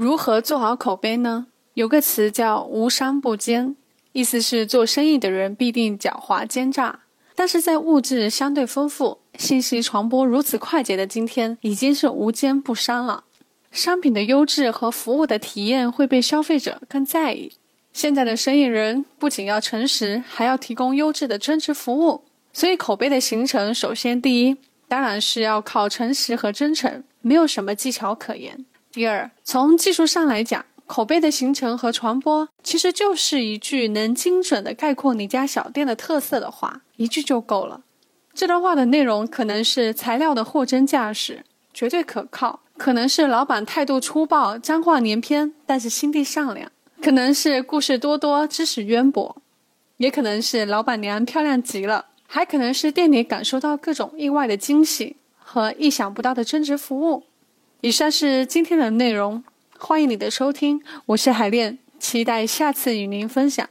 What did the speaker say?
如何做好口碑呢？有个词叫“无商不奸”，意思是做生意的人必定狡猾奸诈。但是在物质相对丰富、信息传播如此快捷的今天，已经是无奸不商了。商品的优质和服务的体验会被消费者更在意。现在的生意人不仅要诚实，还要提供优质的增值服务。所以口碑的形成，首先第一，当然是要靠诚实和真诚，没有什么技巧可言。第二，从技术上来讲，口碑的形成和传播其实就是一句能精准的概括你家小店的特色的话，一句就够了。这段话的内容可能是材料的货真价实，绝对可靠；可能是老板态度粗暴、脏话连篇，但是心地善良；可能是故事多多、知识渊博；也可能是老板娘漂亮极了；还可能是店里感受到各种意外的惊喜和意想不到的增值服务。以上是今天的内容，欢迎你的收听，我是海恋，期待下次与您分享。